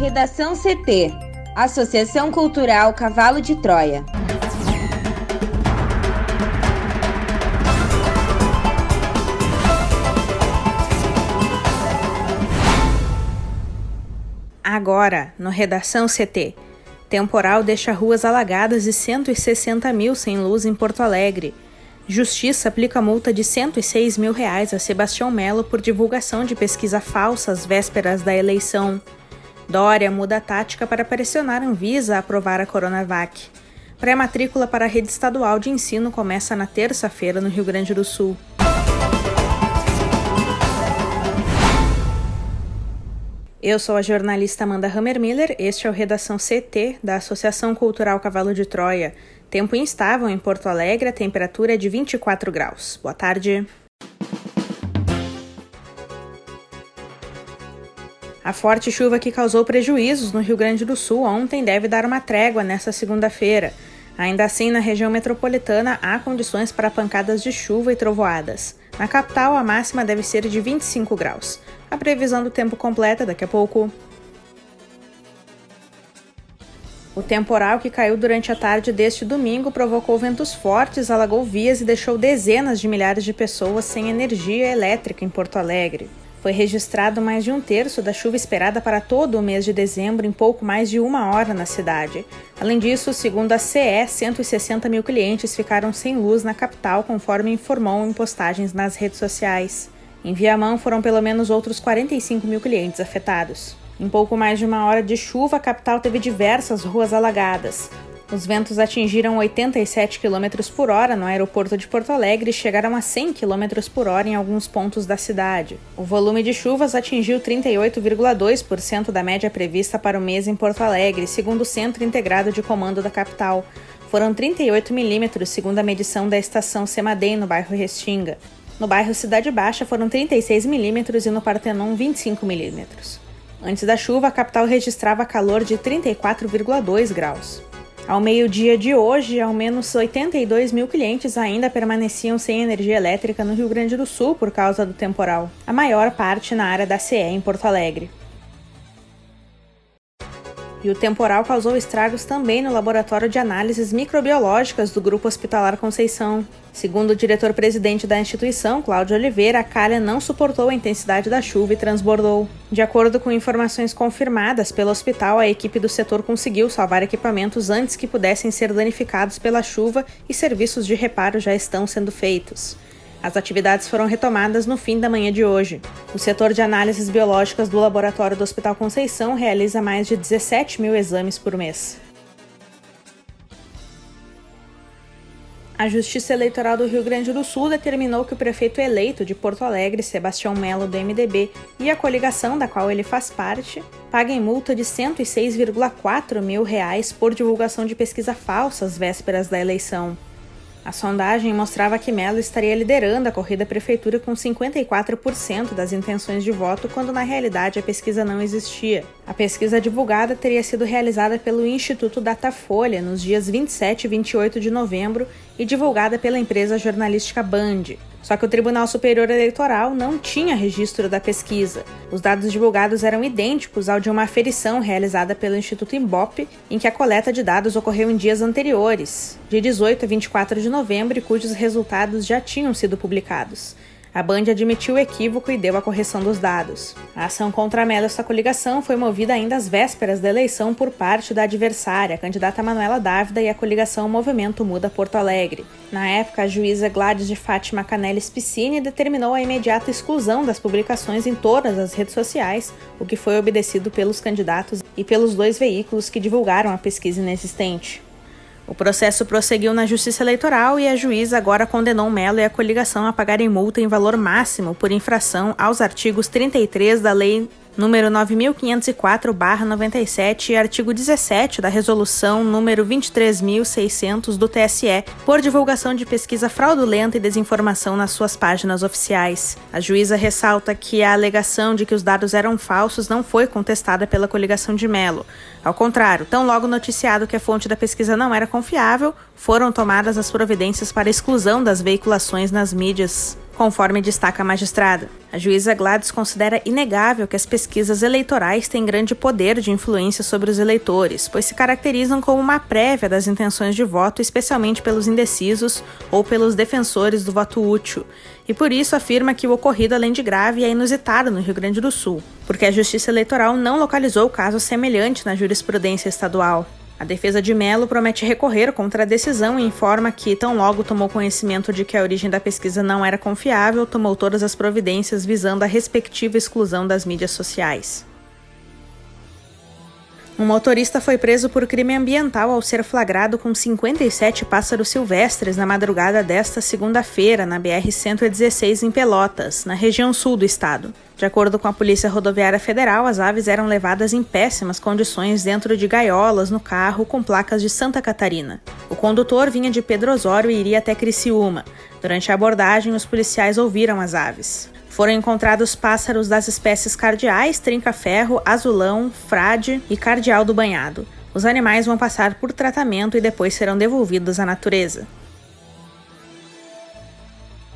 Redação CT Associação Cultural Cavalo de Troia. Agora, no Redação CT. Temporal deixa ruas alagadas e 160 mil sem luz em Porto Alegre. Justiça aplica multa de 106 mil reais a Sebastião Melo por divulgação de pesquisa falsa às vésperas da eleição. Dória muda a tática para pressionar a Anvisa a aprovar a Coronavac. Pré-matrícula para a rede estadual de ensino começa na terça-feira no Rio Grande do Sul. Eu sou a jornalista Amanda Hammermiller, este é o Redação CT da Associação Cultural Cavalo de Troia. Tempo instável em Porto Alegre, a temperatura é de 24 graus. Boa tarde. A forte chuva que causou prejuízos no Rio Grande do Sul ontem deve dar uma trégua nesta segunda-feira. Ainda assim, na região metropolitana há condições para pancadas de chuva e trovoadas. Na capital, a máxima deve ser de 25 graus. A previsão do tempo completa daqui a pouco. O temporal que caiu durante a tarde deste domingo provocou ventos fortes, alagou vias e deixou dezenas de milhares de pessoas sem energia elétrica em Porto Alegre. Foi registrado mais de um terço da chuva esperada para todo o mês de dezembro em pouco mais de uma hora na cidade. Além disso, segundo a CE, 160 mil clientes ficaram sem luz na capital, conforme informou em postagens nas redes sociais. Em Viamão foram pelo menos outros 45 mil clientes afetados. Em pouco mais de uma hora de chuva, a capital teve diversas ruas alagadas. Os ventos atingiram 87 km por hora no aeroporto de Porto Alegre e chegaram a 100 km por hora em alguns pontos da cidade. O volume de chuvas atingiu 38,2% da média prevista para o mês em Porto Alegre, segundo o Centro Integrado de Comando da capital. Foram 38 milímetros, segundo a medição da estação Semadem, no bairro Restinga. No bairro Cidade Baixa foram 36 milímetros e no Partenon 25 milímetros. Antes da chuva, a capital registrava calor de 34,2 graus. Ao meio-dia de hoje, ao menos 82 mil clientes ainda permaneciam sem energia elétrica no Rio Grande do Sul por causa do temporal, a maior parte na área da CE em Porto Alegre. E o temporal causou estragos também no laboratório de análises microbiológicas do Grupo Hospitalar Conceição. Segundo o diretor-presidente da instituição, Cláudio Oliveira, a calha não suportou a intensidade da chuva e transbordou. De acordo com informações confirmadas pelo hospital, a equipe do setor conseguiu salvar equipamentos antes que pudessem ser danificados pela chuva e serviços de reparo já estão sendo feitos. As atividades foram retomadas no fim da manhã de hoje. O setor de análises biológicas do laboratório do Hospital Conceição realiza mais de 17 mil exames por mês. A Justiça Eleitoral do Rio Grande do Sul determinou que o prefeito eleito de Porto Alegre, Sebastião Melo, do MDB, e a coligação da qual ele faz parte, paguem multa de 106,4 mil reais por divulgação de pesquisa falsa às vésperas da eleição. A sondagem mostrava que Mello estaria liderando a corrida à prefeitura com 54% das intenções de voto, quando na realidade a pesquisa não existia. A pesquisa divulgada teria sido realizada pelo Instituto Datafolha nos dias 27 e 28 de novembro e divulgada pela empresa jornalística Band. Só que o Tribunal Superior Eleitoral não tinha registro da pesquisa. Os dados divulgados eram idênticos ao de uma aferição realizada pelo Instituto Imbop, em que a coleta de dados ocorreu em dias anteriores, de 18 a 24 de novembro, e cujos resultados já tinham sido publicados. A Band admitiu o equívoco e deu a correção dos dados. A ação contra a Mello essa coligação foi movida ainda às vésperas da eleição por parte da adversária, a candidata Manuela Dávida e a coligação Movimento Muda Porto Alegre. Na época, a juíza Gladys de Fátima Canelli Spicini determinou a imediata exclusão das publicações em todas as redes sociais, o que foi obedecido pelos candidatos e pelos dois veículos que divulgaram a pesquisa inexistente. O processo prosseguiu na Justiça Eleitoral e a juíza agora condenou Melo e a coligação a pagarem multa em valor máximo por infração aos artigos 33 da Lei número 9504/97 e artigo 17 da resolução número 23600 do TSE por divulgação de pesquisa fraudulenta e desinformação nas suas páginas oficiais. A juíza ressalta que a alegação de que os dados eram falsos não foi contestada pela coligação de Melo. Ao contrário, tão logo noticiado que a fonte da pesquisa não era confiável, foram tomadas as providências para exclusão das veiculações nas mídias conforme destaca a magistrada. A juíza Gladys considera inegável que as pesquisas eleitorais têm grande poder de influência sobre os eleitores, pois se caracterizam como uma prévia das intenções de voto, especialmente pelos indecisos ou pelos defensores do voto útil, e por isso afirma que o ocorrido, além de grave, é inusitado no Rio Grande do Sul, porque a Justiça Eleitoral não localizou caso semelhante na jurisprudência estadual. A defesa de Mello promete recorrer contra a decisão e informa que, tão logo tomou conhecimento de que a origem da pesquisa não era confiável, tomou todas as providências visando a respectiva exclusão das mídias sociais. Um motorista foi preso por crime ambiental ao ser flagrado com 57 pássaros silvestres na madrugada desta segunda-feira, na BR-116 em Pelotas, na região sul do estado. De acordo com a Polícia Rodoviária Federal, as aves eram levadas em péssimas condições dentro de gaiolas no carro com placas de Santa Catarina. O condutor vinha de Pedro Osório e iria até Criciúma. Durante a abordagem, os policiais ouviram as aves. Foram encontrados pássaros das espécies cardeais, trinca-ferro, azulão, frade e cardeal do banhado. Os animais vão passar por tratamento e depois serão devolvidos à natureza.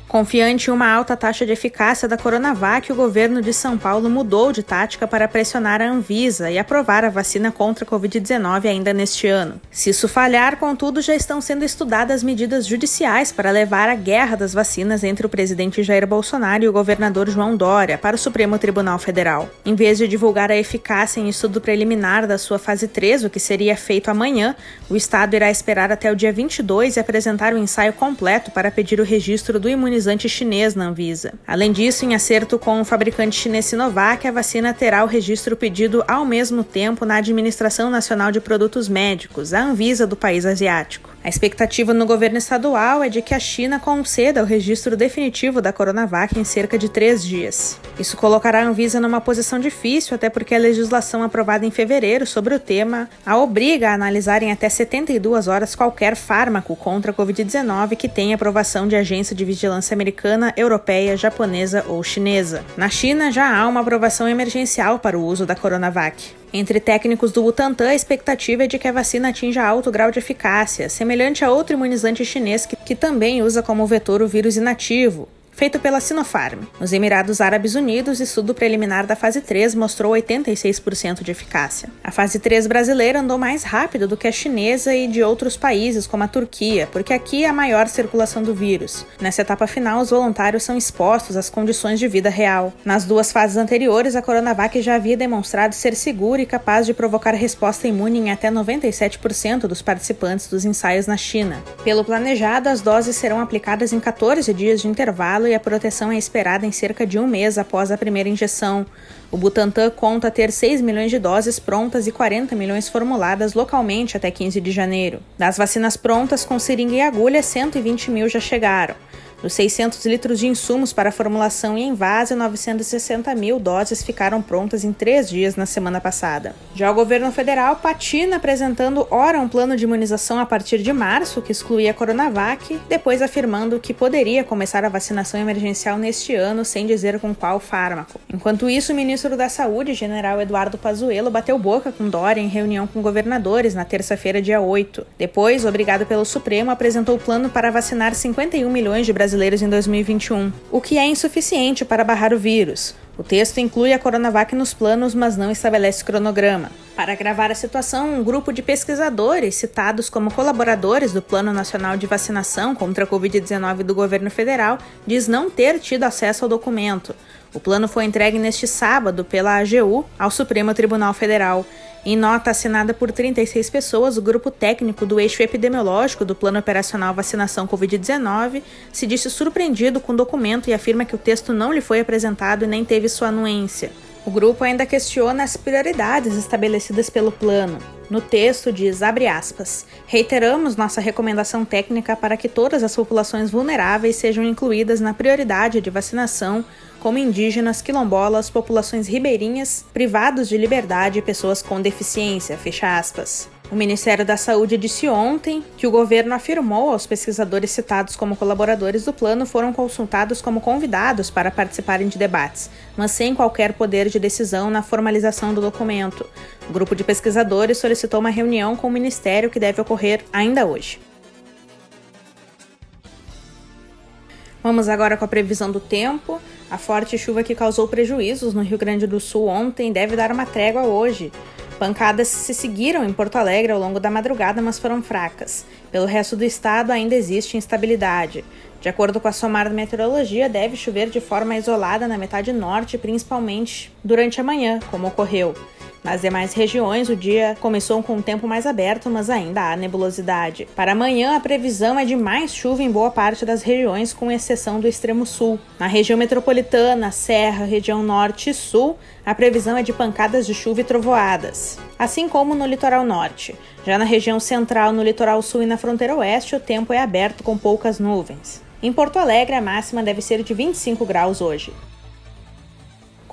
Confiante em uma alta taxa de eficácia da Coronavac, o governo de São Paulo mudou de tática para pressionar a Anvisa e aprovar a vacina contra a Covid-19 ainda neste ano. Se isso falhar, contudo, já estão sendo estudadas medidas judiciais para levar a guerra das vacinas entre o presidente Jair Bolsonaro e o governador João Dória para o Supremo Tribunal Federal. Em vez de divulgar a eficácia em estudo preliminar da sua fase 3, o que seria feito amanhã, o Estado irá esperar até o dia 22 e apresentar o ensaio completo para pedir o registro do imunizante imunizante chinês na Anvisa. Além disso, em acerto com o fabricante chinês Sinovac, a vacina terá o registro pedido ao mesmo tempo na Administração Nacional de Produtos Médicos, a Anvisa do país asiático. A expectativa no governo estadual é de que a China conceda o registro definitivo da Coronavac em cerca de três dias. Isso colocará a Anvisa numa posição difícil, até porque a legislação aprovada em fevereiro sobre o tema a obriga a analisar em até 72 horas qualquer fármaco contra a Covid-19 que tenha aprovação de agência de vigilância americana, europeia, japonesa ou chinesa. Na China já há uma aprovação emergencial para o uso da Coronavac. Entre técnicos do Butantan, a expectativa é de que a vacina atinja alto grau de eficácia, semelhante a outro imunizante chinês que, que também usa como vetor o vírus inativo, feito pela Sinopharm. Nos Emirados Árabes Unidos, estudo preliminar da fase 3 mostrou 86% de eficácia. A fase 3 brasileira andou mais rápido do que a chinesa e de outros países, como a Turquia, porque aqui há maior circulação do vírus. Nessa etapa final, os voluntários são expostos às condições de vida real. Nas duas fases anteriores, a Coronavac já havia demonstrado ser segura e capaz de provocar resposta imune em até 97% dos participantes dos ensaios na China. Pelo planejado, as doses serão aplicadas em 14 dias de intervalo e a proteção é esperada em cerca de um mês após a primeira injeção. O Butantan conta ter 6 milhões de doses prontas e 40 milhões formuladas localmente até 15 de janeiro. Das vacinas prontas com seringa e agulha, 120 mil já chegaram. Dos 600 litros de insumos para formulação e envase, 960 mil doses ficaram prontas em três dias na semana passada. Já o governo federal patina apresentando ora um plano de imunização a partir de março, que excluía a Coronavac, depois afirmando que poderia começar a vacinação emergencial neste ano, sem dizer com qual fármaco. Enquanto isso, o ministro da Saúde, general Eduardo Pazuello, bateu boca com Dória em reunião com governadores na terça-feira, dia 8. Depois, obrigado pelo Supremo, apresentou o plano para vacinar 51 milhões de brasileiros brasileiros em 2021, o que é insuficiente para barrar o vírus. O texto inclui a Coronavac nos planos, mas não estabelece cronograma. Para agravar a situação, um grupo de pesquisadores, citados como colaboradores do Plano Nacional de Vacinação contra a Covid-19 do governo federal, diz não ter tido acesso ao documento. O plano foi entregue neste sábado pela AGU ao Supremo Tribunal Federal em nota assinada por 36 pessoas, o grupo técnico do eixo epidemiológico do Plano Operacional Vacinação Covid-19 se disse surpreendido com o documento e afirma que o texto não lhe foi apresentado e nem teve sua anuência. O grupo ainda questiona as prioridades estabelecidas pelo plano. No texto diz, aspas, reiteramos nossa recomendação técnica para que todas as populações vulneráveis sejam incluídas na prioridade de vacinação como indígenas, quilombolas, populações ribeirinhas, privados de liberdade e pessoas com deficiência. Fecha aspas. O Ministério da Saúde disse ontem que o governo afirmou aos pesquisadores citados como colaboradores do plano foram consultados como convidados para participarem de debates, mas sem qualquer poder de decisão na formalização do documento. O grupo de pesquisadores solicitou uma reunião com o Ministério que deve ocorrer ainda hoje. Vamos agora com a previsão do tempo. A forte chuva que causou prejuízos no Rio Grande do Sul ontem deve dar uma trégua hoje. Pancadas se seguiram em Porto Alegre ao longo da madrugada, mas foram fracas. Pelo resto do estado ainda existe instabilidade. De acordo com a SOMAR Meteorologia, deve chover de forma isolada na metade norte, principalmente durante a manhã, como ocorreu. Nas demais regiões, o dia começou com um tempo mais aberto, mas ainda há nebulosidade. Para amanhã, a previsão é de mais chuva em boa parte das regiões, com exceção do extremo sul. Na região metropolitana, Serra, região norte e sul, a previsão é de pancadas de chuva e trovoadas, assim como no litoral norte. Já na região central, no litoral sul e na fronteira oeste, o tempo é aberto com poucas nuvens. Em Porto Alegre, a máxima deve ser de 25 graus hoje.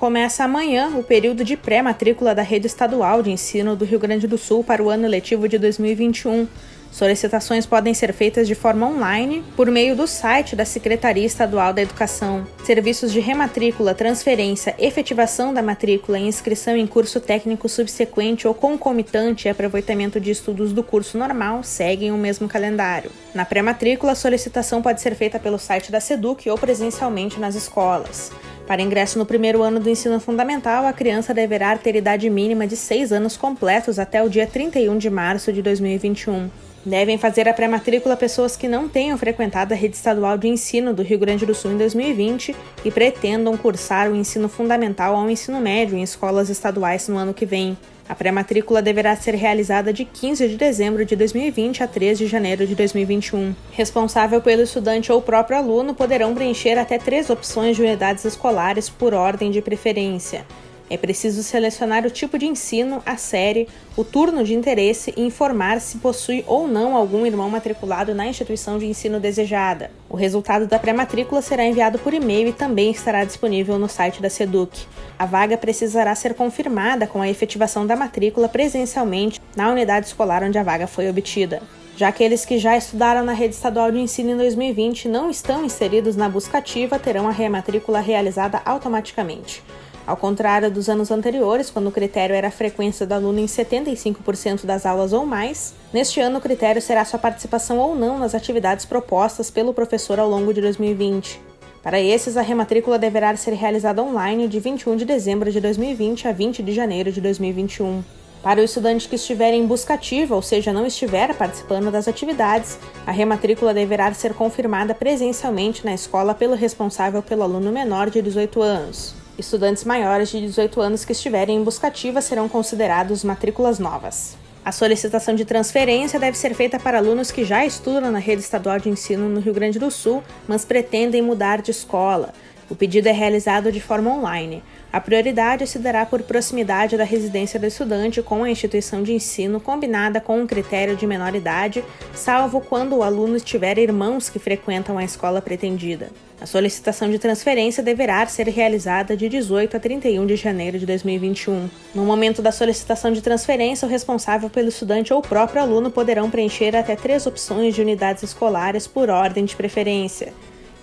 Começa amanhã o período de pré-matrícula da rede estadual de ensino do Rio Grande do Sul para o ano letivo de 2021. Solicitações podem ser feitas de forma online por meio do site da Secretaria Estadual da Educação. Serviços de rematrícula, transferência, efetivação da matrícula e inscrição em curso técnico subsequente ou concomitante e aproveitamento de estudos do curso normal seguem o mesmo calendário. Na pré-matrícula, a solicitação pode ser feita pelo site da SEDUC ou presencialmente nas escolas. Para ingresso no primeiro ano do ensino fundamental, a criança deverá ter idade mínima de 6 anos completos até o dia 31 de março de 2021. Devem fazer a pré-matrícula pessoas que não tenham frequentado a rede estadual de ensino do Rio Grande do Sul em 2020 e pretendam cursar o ensino fundamental ao ensino médio em escolas estaduais no ano que vem. A pré-matrícula deverá ser realizada de 15 de dezembro de 2020 a 3 de janeiro de 2021. Responsável pelo estudante ou próprio aluno poderão preencher até três opções de unidades escolares por ordem de preferência. É preciso selecionar o tipo de ensino, a série, o turno de interesse e informar se possui ou não algum irmão matriculado na instituição de ensino desejada. O resultado da pré-matrícula será enviado por e-mail e também estará disponível no site da SEDUC. A vaga precisará ser confirmada com a efetivação da matrícula presencialmente na unidade escolar onde a vaga foi obtida. Já aqueles que já estudaram na rede estadual de ensino em 2020 e não estão inseridos na busca ativa terão a rematrícula realizada automaticamente. Ao contrário dos anos anteriores, quando o critério era a frequência do aluno em 75% das aulas ou mais, neste ano o critério será sua participação ou não nas atividades propostas pelo professor ao longo de 2020. Para esses, a rematrícula deverá ser realizada online de 21 de dezembro de 2020 a 20 de janeiro de 2021. Para o estudante que estiver em busca ativa, ou seja, não estiver participando das atividades, a rematrícula deverá ser confirmada presencialmente na escola pelo responsável pelo aluno menor de 18 anos. Estudantes maiores de 18 anos que estiverem em busca ativa serão considerados matrículas novas. A solicitação de transferência deve ser feita para alunos que já estudam na rede estadual de ensino no Rio Grande do Sul, mas pretendem mudar de escola. O pedido é realizado de forma online. A prioridade se dará por proximidade da residência do estudante com a instituição de ensino combinada com um critério de menor idade, salvo quando o aluno tiver irmãos que frequentam a escola pretendida. A solicitação de transferência deverá ser realizada de 18 a 31 de janeiro de 2021. No momento da solicitação de transferência, o responsável pelo estudante ou o próprio aluno poderão preencher até três opções de unidades escolares por ordem de preferência.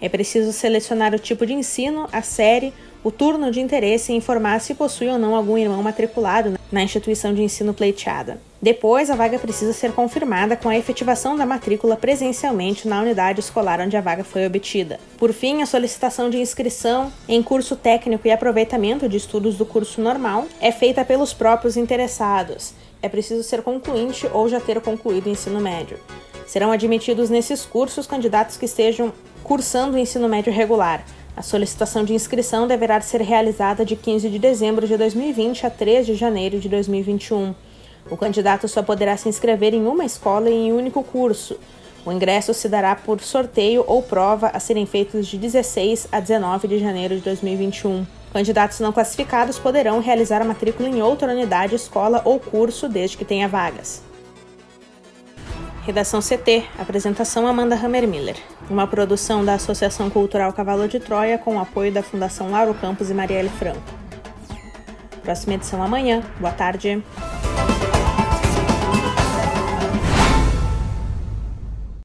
É preciso selecionar o tipo de ensino, a série, o turno de interesse e informar se possui ou não algum irmão matriculado na instituição de ensino pleiteada. Depois, a vaga precisa ser confirmada com a efetivação da matrícula presencialmente na unidade escolar onde a vaga foi obtida. Por fim, a solicitação de inscrição em curso técnico e aproveitamento de estudos do curso normal é feita pelos próprios interessados. É preciso ser concluinte ou já ter concluído o ensino médio. Serão admitidos nesses cursos candidatos que estejam cursando o ensino médio regular a solicitação de inscrição deverá ser realizada de 15 de dezembro de 2020 a 3 de janeiro de 2021. O candidato só poderá se inscrever em uma escola e em um único curso. O ingresso se dará por sorteio ou prova a serem feitos de 16 a 19 de janeiro de 2021. Candidatos não classificados poderão realizar a matrícula em outra unidade, escola ou curso, desde que tenha vagas. Redação CT. Apresentação Amanda Hammermiller. Uma produção da Associação Cultural Cavalo de Troia com o apoio da Fundação Lauro Campos e Marielle Franco. Próxima edição amanhã. Boa tarde.